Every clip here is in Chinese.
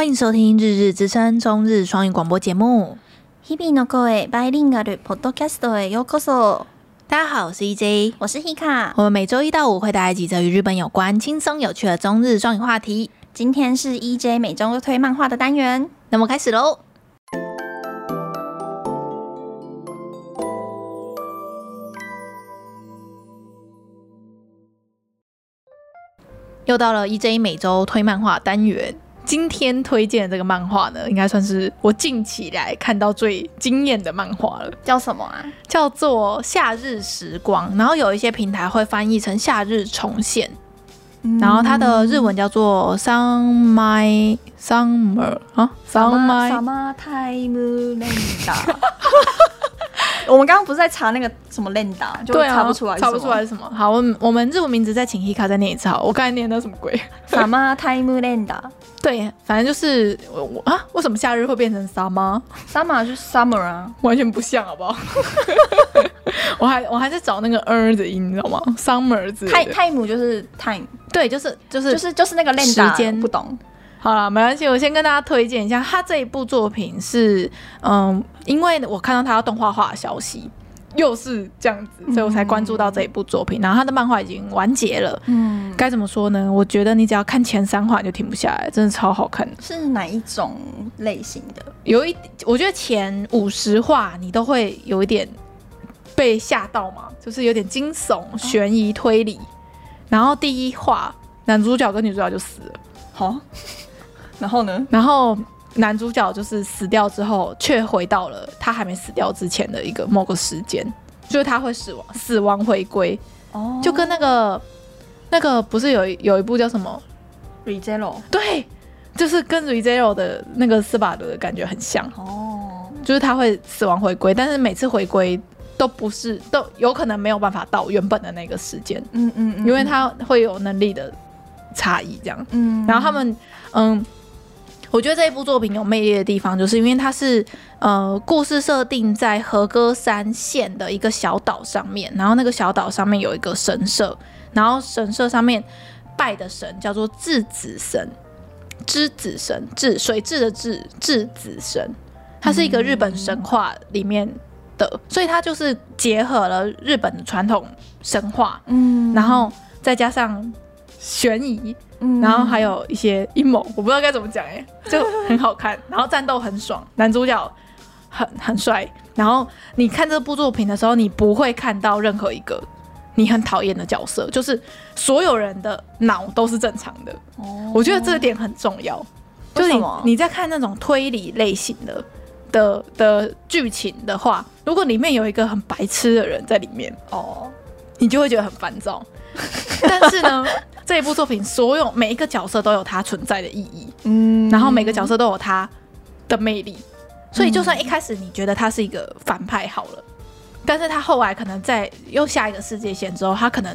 欢迎收听《日日之声》中日双语广播节目。日々の声バイリンガルポッドキャストへようこそ。大家好，我是 EJ，我是 Hika。我们每周一到五会带来几则与日本有关、轻松有趣的中日双语话题。今天是 EJ 每周推漫画的单元，那么开始喽。又到了 EJ 每周推漫画单元， 今天推荐的这个漫画呢，应该算是我近期来看到最惊艳的漫画了。叫什么啊？叫做《夏日时光》，然后有一些平台会翻译成《夏日重现》，嗯，然后它的日文叫做 Sun My Summer 啊 Summer Summer Time Lenda 我们刚刚不是在查那个什么 Lenda，就查不出来，查不出来是什么。好，我们我们日文名字再请 Hika 再念一次。好，我刚才念的什么鬼？Summer Time Lenda。对，反正就是我我啊，为什么夏日会变成 Summer？Summer 就是 Summer 啊，完全不像，好不好？我还我还在找那个 r 的音，你知道吗？Summer 字。Time 就是 time，对，就是就是就是就是那个 Lenda 时间，不懂。好了，没关系，我先跟大家推荐一下，他这一部作品是，嗯，因为我看到他要动画化的消息，又是这样子，所以我才关注到这一部作品。嗯、然后他的漫画已经完结了，嗯，该怎么说呢？我觉得你只要看前三话就停不下来，真的超好看。是哪一种类型的？有一，我觉得前五十话你都会有一点被吓到嘛，就是有点惊悚、悬疑、推理。哦、然后第一话男主角跟女主角就死了，好、哦。然后呢？然后男主角就是死掉之后，却回到了他还没死掉之前的一个某个时间，就是他会死亡，死亡回归。哦，就跟那个那个不是有有一部叫什么《ReZero》？对，就是跟《ReZero》的那个斯巴德的感觉很像。哦，就是他会死亡回归，但是每次回归都不是都有可能没有办法到原本的那个时间。嗯嗯，嗯，因为他会有能力的差异，这样。嗯，然后他们嗯。我觉得这一部作品有魅力的地方，就是因为它是呃故事设定在和歌山县的一个小岛上面，然后那个小岛上面有一个神社，然后神社上面拜的神叫做质子神，之子神，质水质的质，质子神，它是一个日本神话里面的，嗯、所以它就是结合了日本的传统神话，嗯，然后再加上悬疑。然后还有一些阴谋，我不知道该怎么讲哎，就很好看，然后战斗很爽，男主角很很帅，然后你看这部作品的时候，你不会看到任何一个你很讨厌的角色，就是所有人的脑都是正常的。哦，我觉得这点很重要，就是你你在看那种推理类型的的的剧情的话，如果里面有一个很白痴的人在里面，哦，你就会觉得很烦躁。但是呢。这一部作品，所有每一个角色都有它存在的意义，嗯，然后每个角色都有它的魅力，所以就算一开始你觉得他是一个反派好了，但是他后来可能在又下一个世界线之后，他可能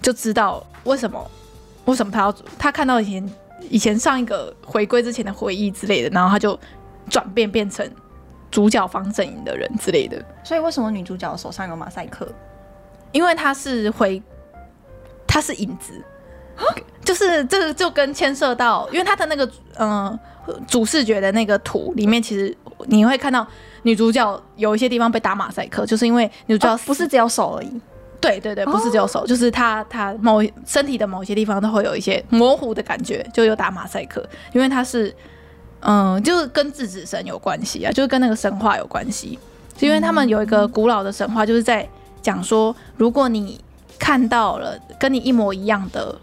就知道为什么为什么他要他看到以前以前上一个回归之前的回忆之类的，然后他就转变变成主角方阵营的人之类的。所以为什么女主角手上有马赛克？因为他是回，他是影子。就是这个就跟牵涉到，因为他的那个嗯、呃、主视觉的那个图里面，其实你会看到女主角有一些地方被打马赛克，就是因为女主角、哦、不是只有手而已。对对对，不是只有手，哦、就是她她某身体的某些地方都会有一些模糊的感觉，就有打马赛克，因为它是嗯、呃，就是跟自子神有关系啊，就是跟那个神话有关系，因为他们有一个古老的神话，就是在讲说，如果你看到了跟你一模一样的。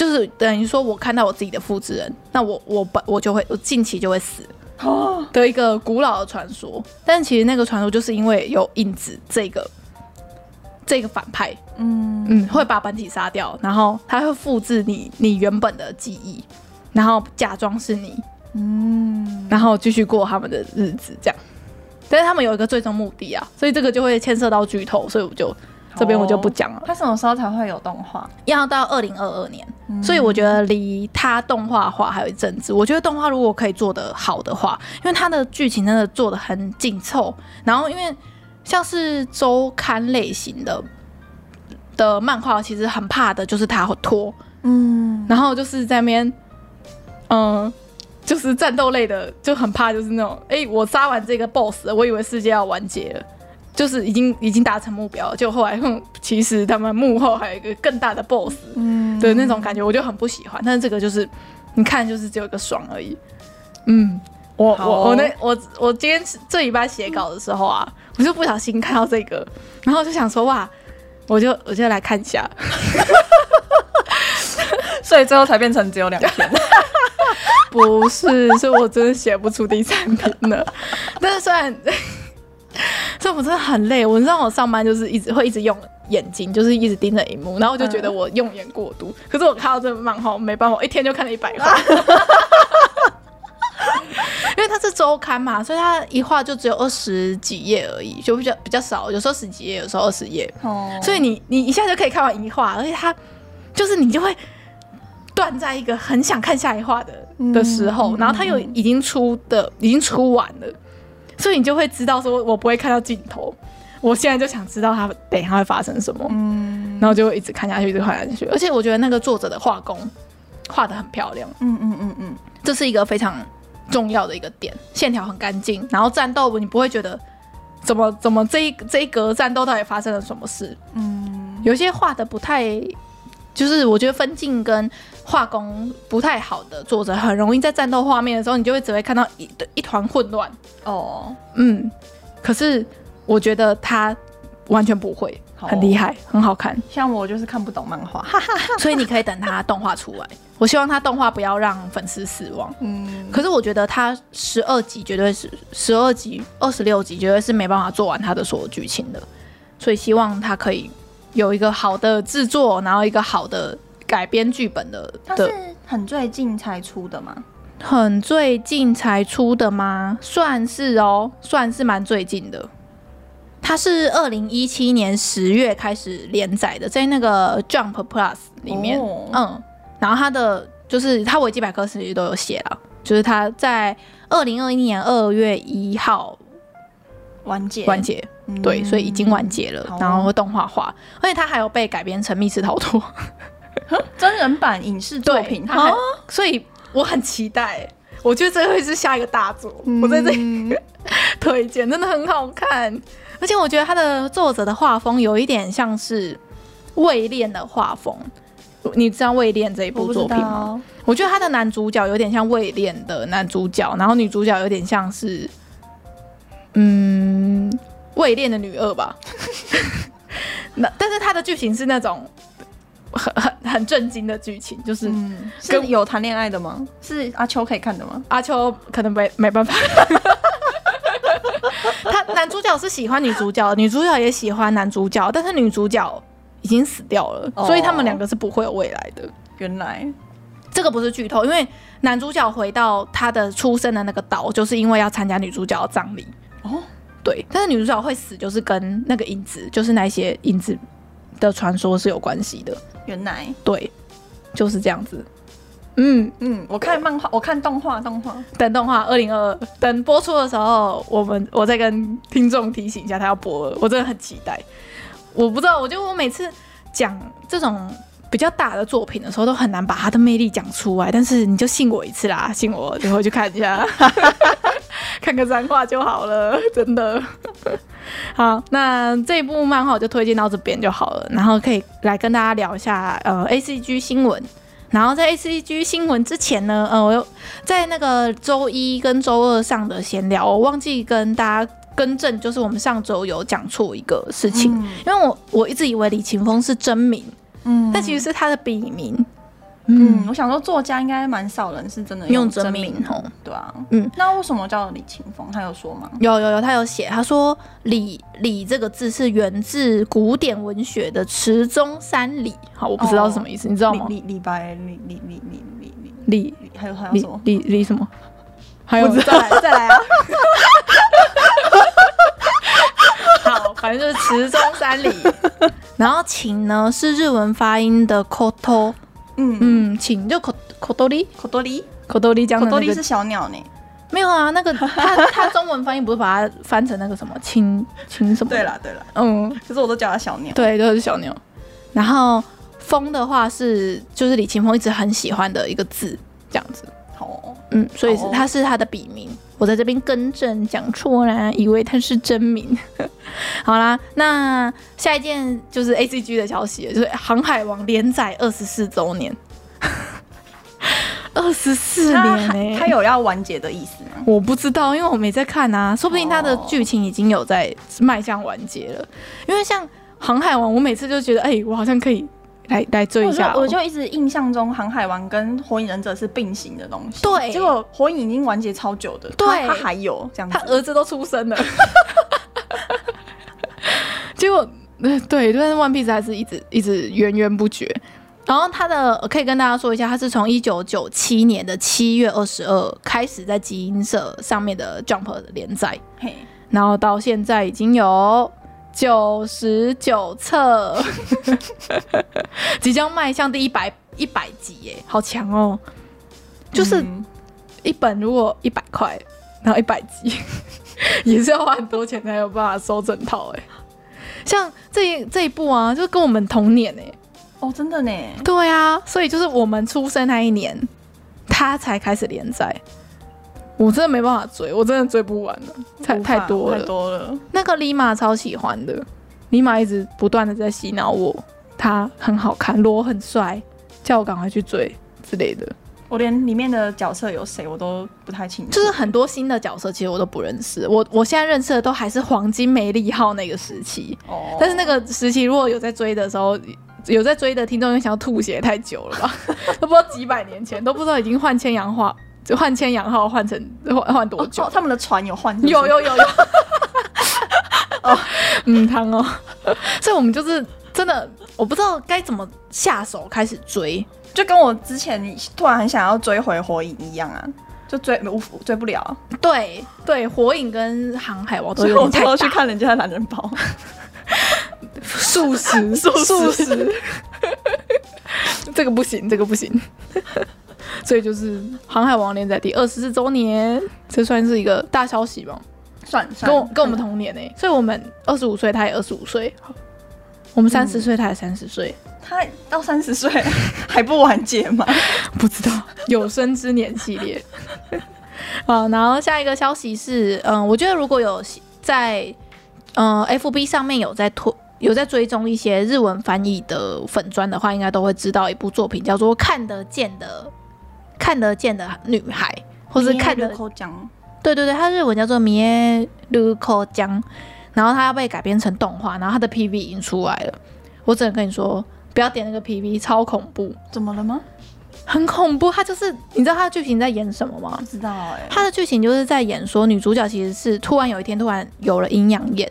就是等于说，我看到我自己的复制人，那我我本我就会我近期就会死的一个古老的传说。但其实那个传说就是因为有影子这个这个反派，嗯嗯，会把本体杀掉，然后他会复制你你原本的记忆，然后假装是你，嗯，然后继续过他们的日子这样。但是他们有一个最终目的啊，所以这个就会牵涉到剧透，所以我就。这边我就不讲了。它什么时候才会有动画？要到二零二二年，嗯、所以我觉得离它动画化还有一阵子。我觉得动画如果可以做得好的话，因为它的剧情真的做得很紧凑，然后因为像是周刊类型的的漫画，其实很怕的就是它会拖，嗯，然后就是在那边，嗯，就是战斗类的就很怕，就是那种哎、欸，我杀完这个 boss，我以为世界要完结了，就是已经已经达成目标了，就后来哼，其实他们幕后还有一个更大的 boss 的那种感觉，我就很不喜欢。但是这个就是你看，就是只有一个爽而已。嗯，我我我那我我今天这礼拜写稿的时候啊，我就不小心看到这个，然后就想说哇，我就我就来看一下。所以最后才变成只有两篇，不是，是我真的写不出第三篇了。但是虽然，这我真的很累。我知道我上班就是一直会一直用眼睛，就是一直盯着荧幕，然后我就觉得我用眼过度。可是我看到这个漫画，我没办法，我一天就看了一百画。因为它是周刊嘛，所以它一画就只有二十几页而已，就比较比较少。有时候十几页，有时候二十页。哦，所以你你一下就可以看完一画，而且它就是你就会。断在一个很想看下一画的的时候，嗯、然后它又已经出的、嗯、已经出完了，所以你就会知道说，我不会看到尽头。我现在就想知道他等一下会发生什么，嗯，然后就会一直看下去，一直看下去。而且我觉得那个作者的画工画得很漂亮，嗯嗯嗯嗯，这是一个非常重要的一个点，线条很干净，然后战斗你不会觉得怎么怎么这一这一格战斗到底发生了什么事，嗯，有些画的不太。就是我觉得分镜跟画工不太好的作者，很容易在战斗画面的时候，你就会只会看到一一团混乱。哦，嗯，可是我觉得他完全不会，很厉害，很好看。像我就是看不懂漫画，所以你可以等他动画出来。我希望他动画不要让粉丝失望。嗯，可是我觉得他十二集绝对是十二集、二十六集绝对是没办法做完他的所有剧情的，所以希望他可以。有一个好的制作，然后一个好的改编剧本的，它是很最近才出的吗？很最近才出的吗？算是哦，算是蛮最近的。它是二零一七年十月开始连载的，在那个 Jump Plus 里面，哦、嗯，然后它的就是它维基百科其实都有写了，就是它在二零二一年二月一号完结，完结。对，所以已经完结了，嗯、然后动画化，而且它还有被改编成密室逃脱 真人版影视作品，它还，所以我很期待，我觉得这会是下一个大作，嗯、我在这里推荐，真的很好看，而且我觉得它的作者的画风有一点像是《位恋》的画风，你知道《位恋》这一部作品吗？我，我觉得他的男主角有点像《位恋》的男主角，然后女主角有点像是，嗯。伪恋的女二吧，那但是他的剧情是那种很很很震惊的剧情，就是跟、嗯、有谈恋爱的吗？是阿秋可以看的吗？阿秋可能没没办法，他男主角是喜欢女主角，女主角也喜欢男主角，但是女主角已经死掉了，哦、所以他们两个是不会有未来的。原来这个不是剧透，因为男主角回到他的出生的那个岛，就是因为要参加女主角的葬礼哦。对，但是女主角会死，就是跟那个影子，就是那些影子的传说是有关系的。原来，对，就是这样子。嗯嗯，我看漫画，我看动画，动画等动画二零二二等播出的时候，我们我再跟听众提醒一下，他要播了，我真的很期待。我不知道，我觉得我每次讲这种比较大的作品的时候，都很难把它的魅力讲出来。但是你就信我一次啦，信我，就回去看一下。看个三话就好了，真的。好，那这一部漫画我就推荐到这边就好了。然后可以来跟大家聊一下呃 ACG 新闻。然后在 ACG 新闻之前呢，呃，我在那个周一跟周二上的闲聊，我忘记跟大家更正，就是我们上周有讲错一个事情，嗯、因为我我一直以为李勤峰是真名，嗯，但其实是他的笔名。嗯，我想说作家应该蛮少人是真的用真名，哦，对啊，嗯，那为什么叫李琴峰？他有说吗？有有有，他有写，他说李李这个字是源自古典文学的池中三李，好，我不知道是什么意思，哦、你知道吗？李李白，李李李李李李李，还有还有什么？李李什么？还有再来再来啊！好，反正就是池中山里，然后琴呢是日文发音的 koto。嗯嗯，琴就口口多利，口多利，口多利讲的是小鸟呢？没有啊，那个他他 中文翻译不是把它翻成那个什么琴琴什么？对了对了，嗯，可是我都叫它小鸟。对，就是小鸟。然后风的话是就是李琴峰一直很喜欢的一个字，这样子。哦，嗯，所以是它是他的笔名。我在这边更正讲错啦，以为他是真名。好啦，那下一件就是 A C G 的消息，就是《航海王》连载二十四周年。二十四年呢、欸？他有要完结的意思吗？我不知道，因为我没在看啊。说不定他的剧情已经有在迈向完结了。因为像《航海王》，我每次就觉得，哎、欸，我好像可以来来追一下、喔。我就一直印象中，《航海王》跟《火影忍者》是并行的东西。对，结果《火影》已经完结超久的，对，他还有这样子，他儿子都出生了。结果，对，但是《One Piece》还是一直一直源源不绝。然后他的可以跟大家说一下，他是从一九九七年的七月二十二开始在集英社上面的 Jump 的连载，嘿，然后到现在已经有九十九册，即将迈向第一百一百集耶，好强哦！就是一本如果一百块，然后一百集 也是要花很多钱才有办法收整套哎。像这一这一部啊，就是跟我们同年哎。哦，真的呢？对啊，所以就是我们出生那一年，他才开始连载。我真的没办法追，我真的追不完了，太太多了，太多了。那个李马超喜欢的，李马一直不断的在洗脑我，他很好看，罗很帅，叫我赶快去追之类的。我连里面的角色有谁我都不太清楚，就是很多新的角色其实我都不认识。我我现在认识的都还是黄金梅利号那个时期，哦，但是那个时期如果有在追的时候。有在追的听众，想要吐血太久了吧？都不知道几百年前，都不知道已经换千阳号，就换千阳号换成换换多久？哦？他们的船有换？有有有有。哦，嗯，汤哦。所以我们就是真的，我不知道该怎么下手开始追，就跟我之前突然很想要追回火影一样啊，就追无追不了。对对，火影跟航海王都有点太大。我去看人家的懒人包。素食，素食，这个不行，这个不行。所以就是《航海王》连载第二十四周年，这算是一个大消息吧？算，算跟我跟我们同年呢、欸，所以我们二十五岁，他也二十五岁。我们三十岁，他也三十岁。他到三十岁 还不完结吗？不知道。有生之年系列。好，然后下一个消息是，嗯，我觉得如果有在嗯 FB 上面有在推。有在追踪一些日文翻译的粉砖的话，应该都会知道一部作品叫做《看得见的看得见的女孩》，或是看得对对对，它日文叫做《米鲁口江》，然后它要被改编成动画，然后它的 PV 已经出来了。我只能跟你说，不要点那个 PV，超恐怖。怎么了吗？很恐怖。它就是你知道它的剧情在演什么吗？不知道哎、欸。它的剧情就是在演说女主角其实是突然有一天突然有了阴阳眼。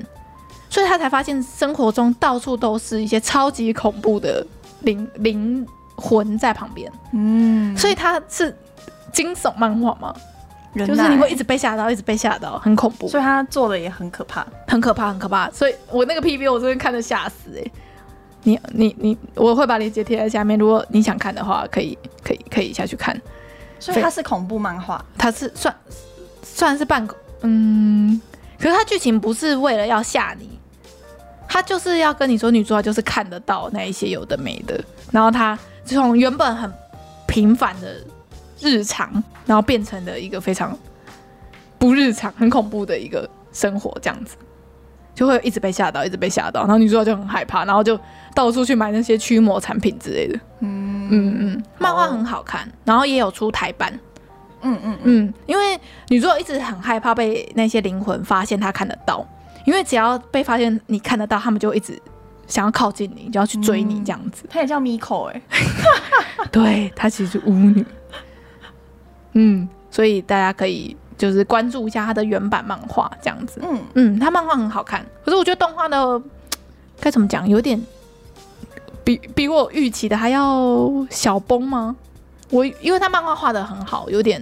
所以她才发现生活中到处都是一些超级恐怖的灵灵魂在旁边，嗯，所以它是惊悚漫画吗？就是你会一直被吓到，一直被吓到，很恐怖。所以他做的也很可怕，很可怕，很可怕。所以我那个 PV 我真的看的吓死哎、欸！你你你，我会把链接贴在下面，如果你想看的话，可以可以可以下去看。所以它是恐怖漫画，它是算算是半嗯，可是它剧情不是为了要吓你。它就是要跟你说，女主角就是看得到那一些有的没的，然后他从原本很平凡的日常，然后变成了一个非常不日常、很恐怖的一个生活，这样子就会一直被吓到，一直被吓到，然后女主角就很害怕，然后就到处去买那些驱魔产品之类的。嗯嗯嗯，漫画很好看，然后也有出台版。嗯嗯嗯，因为女主角一直很害怕被那些灵魂发现她看得到。因为只要被发现你看得到，他们就一直想要靠近你，就要去追你这样子。他、嗯、也叫 Miko 哎、欸，对，他其实是巫女。嗯，所以大家可以就是关注一下他的原版漫画这样子。嗯嗯，他漫画很好看，可是我觉得动画的该怎么讲，有点比比我预期的还要小崩吗？我因为他漫画画的很好，有点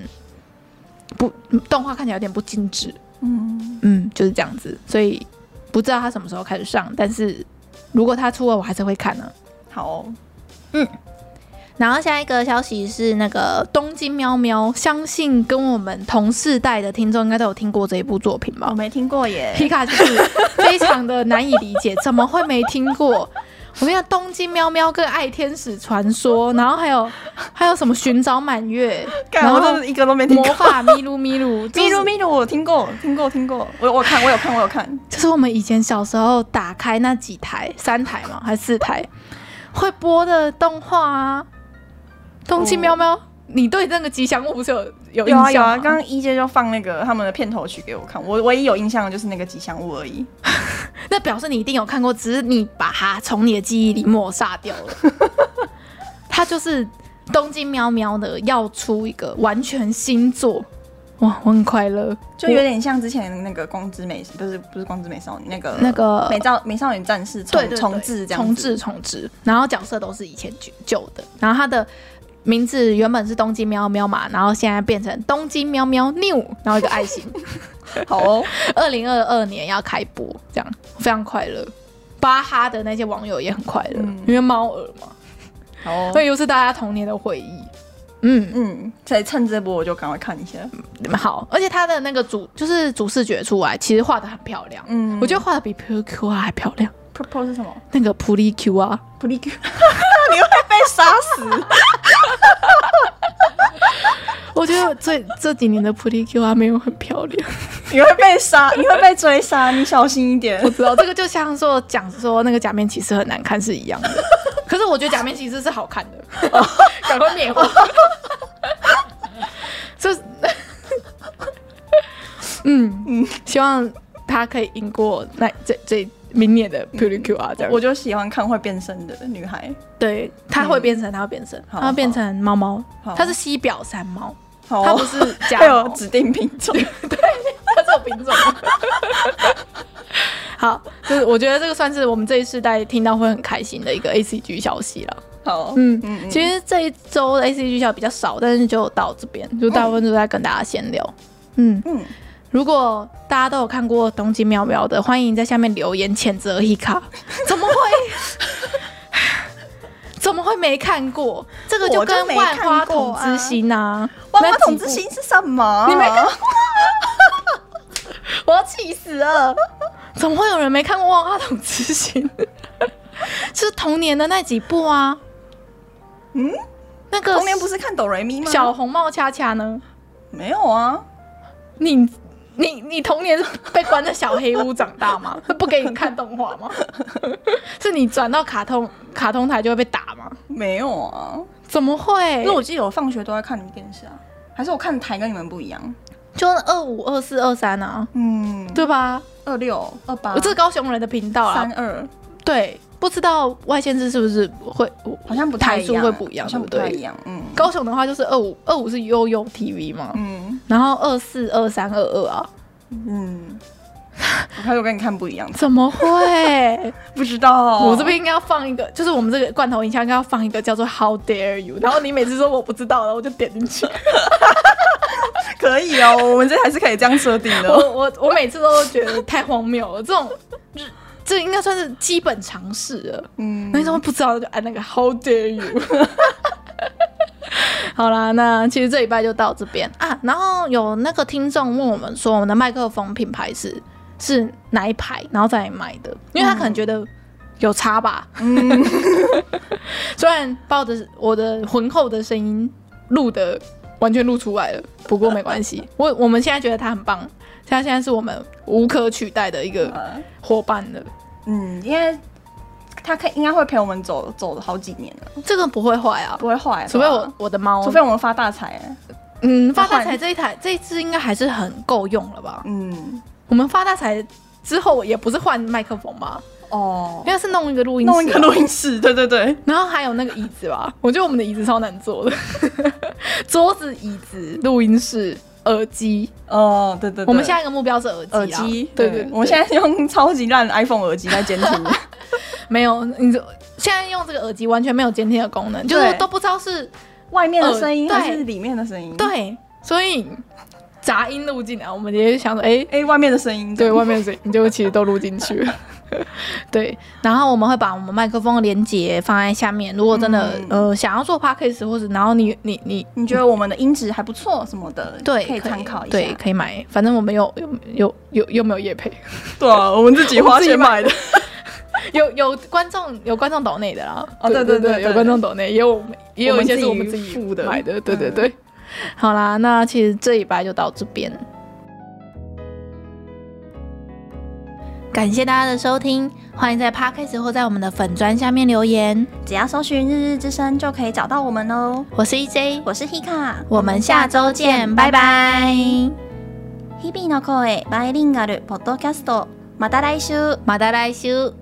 不动画看起来有点不精致。嗯嗯，就是这样子，所以不知道他什么时候开始上，但是如果他出了，我还是会看呢、啊。好、哦，嗯，然后下一个消息是那个东京喵喵，相信跟我们同世代的听众应该都有听过这一部作品吧？我没听过耶，皮卡就是非常的难以理解，怎么会没听过？我跟你讲，东京喵喵跟爱天使传说，然后还有还有什么寻找满月，然后一个都没听过。魔法咪噜咪噜，咪噜咪噜，我听过，听过，听过。我我看，我有看，我有看。就是我们以前小时候打开那几台，三台嘛，还是四台，会播的动画啊。东京喵喵，你对那个吉祥物不是有有啊有啊，刚刚一阶就放那个他们的片头曲给我看，我唯一有印象的就是那个吉祥物而已。那表示你一定有看过，只是你把它从你的记忆里抹杀掉了。它就是东京喵喵的要出一个完全新作，哇，我很快乐，就有点像之前那个光之美，不是不是光之美少女那个那个美少美少女战士重重置这样重置重置，然后角色都是以前旧的，然后它的名字原本是东京喵喵嘛，然后现在变成东京喵喵 New，然后一个爱心。好哦，二零二二年要开播，这样非常快乐。巴哈的那些网友也很快乐，嗯、因为猫耳嘛。好、哦，所以又是大家童年的回忆。嗯嗯，所以趁这波我就赶快看一下。你们好，而且他的那个主就是主视觉出来，其实画的很漂亮。嗯，我觉得画的比 Pro Q 啊还漂亮。Pro 是什么？那个普利 Q 啊，普利 Q，你会被杀死。我觉得这这几年的菩提 Q 还没有很漂亮，你会被杀，你会被追杀，你小心一点。我知道这个就像说讲说那个假面骑士很难看是一样的，可是我觉得假面骑士是好看的，赶快灭火。这，嗯嗯，希望他可以赢过那这这明年的普利 Q 啊，这样。我就喜欢看会变身的女孩，对，她会变身，她会变身，她会变成猫猫，她是西表山猫。它不是假，有指定品种，对，它是有品种。好，就是我觉得这个算是我们这一世代听到会很开心的一个 A C G 消息了。好，嗯嗯，其实这一周的 A C G 消息比较少，但是就到这边，就大部分都在跟大家闲聊。嗯。嗯，如果大家都有看过《东京喵喵》的，欢迎在下面留言谴责 Hika，怎么会？怎么会没看过？这个就跟万花筒之心啊！万花筒之心是什么？你没看过？我要气死了！怎么会有人没看过万花筒之心？是童年的那几部啊？嗯，那个童年不是看哆瑞咪吗？小红帽恰恰呢？没有啊，你。你你童年被关在小黑屋长大吗？不给你看动画吗？是你转到卡通卡通台就会被打吗？没有啊，怎么会？因为我记得我放学都在看你们电视啊，还是我看台跟你们不一样？就二五二四二三啊，嗯，对吧？二六二八，我这是高雄人的频道啊，三二，对。不知道外县市是不是会，好像不太一样，会不一样，对不对？嗯，高雄的话就是二五二五是悠悠 TV 嘛，嗯，然后二四二三二二啊，嗯，我开始跟你看不一样，怎么会？不知道，我这边应该要放一个，就是我们这个罐头音箱应该要放一个叫做 How Dare You，然后你每次说我不知道了，我就点进去，可以哦，我们这还是可以这样设定的。我我我每次都觉得太荒谬了，这种。这应该算是基本常识了。嗯，那你怎么不知道就按那个 How dare you？好啦，那其实这礼拜就到这边啊。然后有那个听众问我们说，我们的麦克风品牌是是哪一排，然后再买的，因为他可能觉得有差吧。嗯，虽然抱着我的浑厚的声音录的完全录出来了，不过没关系。我我们现在觉得他很棒。他现在是我们无可取代的一个伙伴了，嗯，因为他可应该会陪我们走走了好几年了，这个不会坏啊，不会坏，除非我我的猫，除非我们发大财，嗯，发大财这一台这一支应该还是很够用了吧，嗯，我们发大财之后也不是换麦克风吧，哦，应该是弄一个录音室，弄一个录音室，对对对，然后还有那个椅子吧，我觉得我们的椅子超难坐的，桌子、椅子、录音室。耳机。哦，对对，我们下一个目标是耳机，耳机，对对，我们现在用超级烂 iPhone 耳机在监听，没有，你就现在用这个耳机完全没有监听的功能，就是都不知道是外面的声音还是里面的声音，对，所以杂音录进来，我们也想说，哎哎，外面的声音，对，外面的声音就其实都录进去了。对，然后我们会把我们麦克风的连接放在下面。如果真的、嗯、呃想要做 podcast 或者然后你你你你觉得我们的音质还不错什么的，对，可以参考一下，对，可以买。反正我们有有有有有没有夜配？对啊，我们自己花钱 买的。有有观众有观众抖内的啦，哦对对对，有观众抖内，也有也有一些是我们自己付的买的，对对对。好啦，那其实这一拜就到这边。感谢大家的收听，欢迎在 Podcast 或在我们的粉专下面留言，只要搜寻“日日之声”就可以找到我们哦。我是 EJ，我是 Hika，我们下周见，拜拜。日々の声バイリンガルポッドキャスト，また来周，また来周。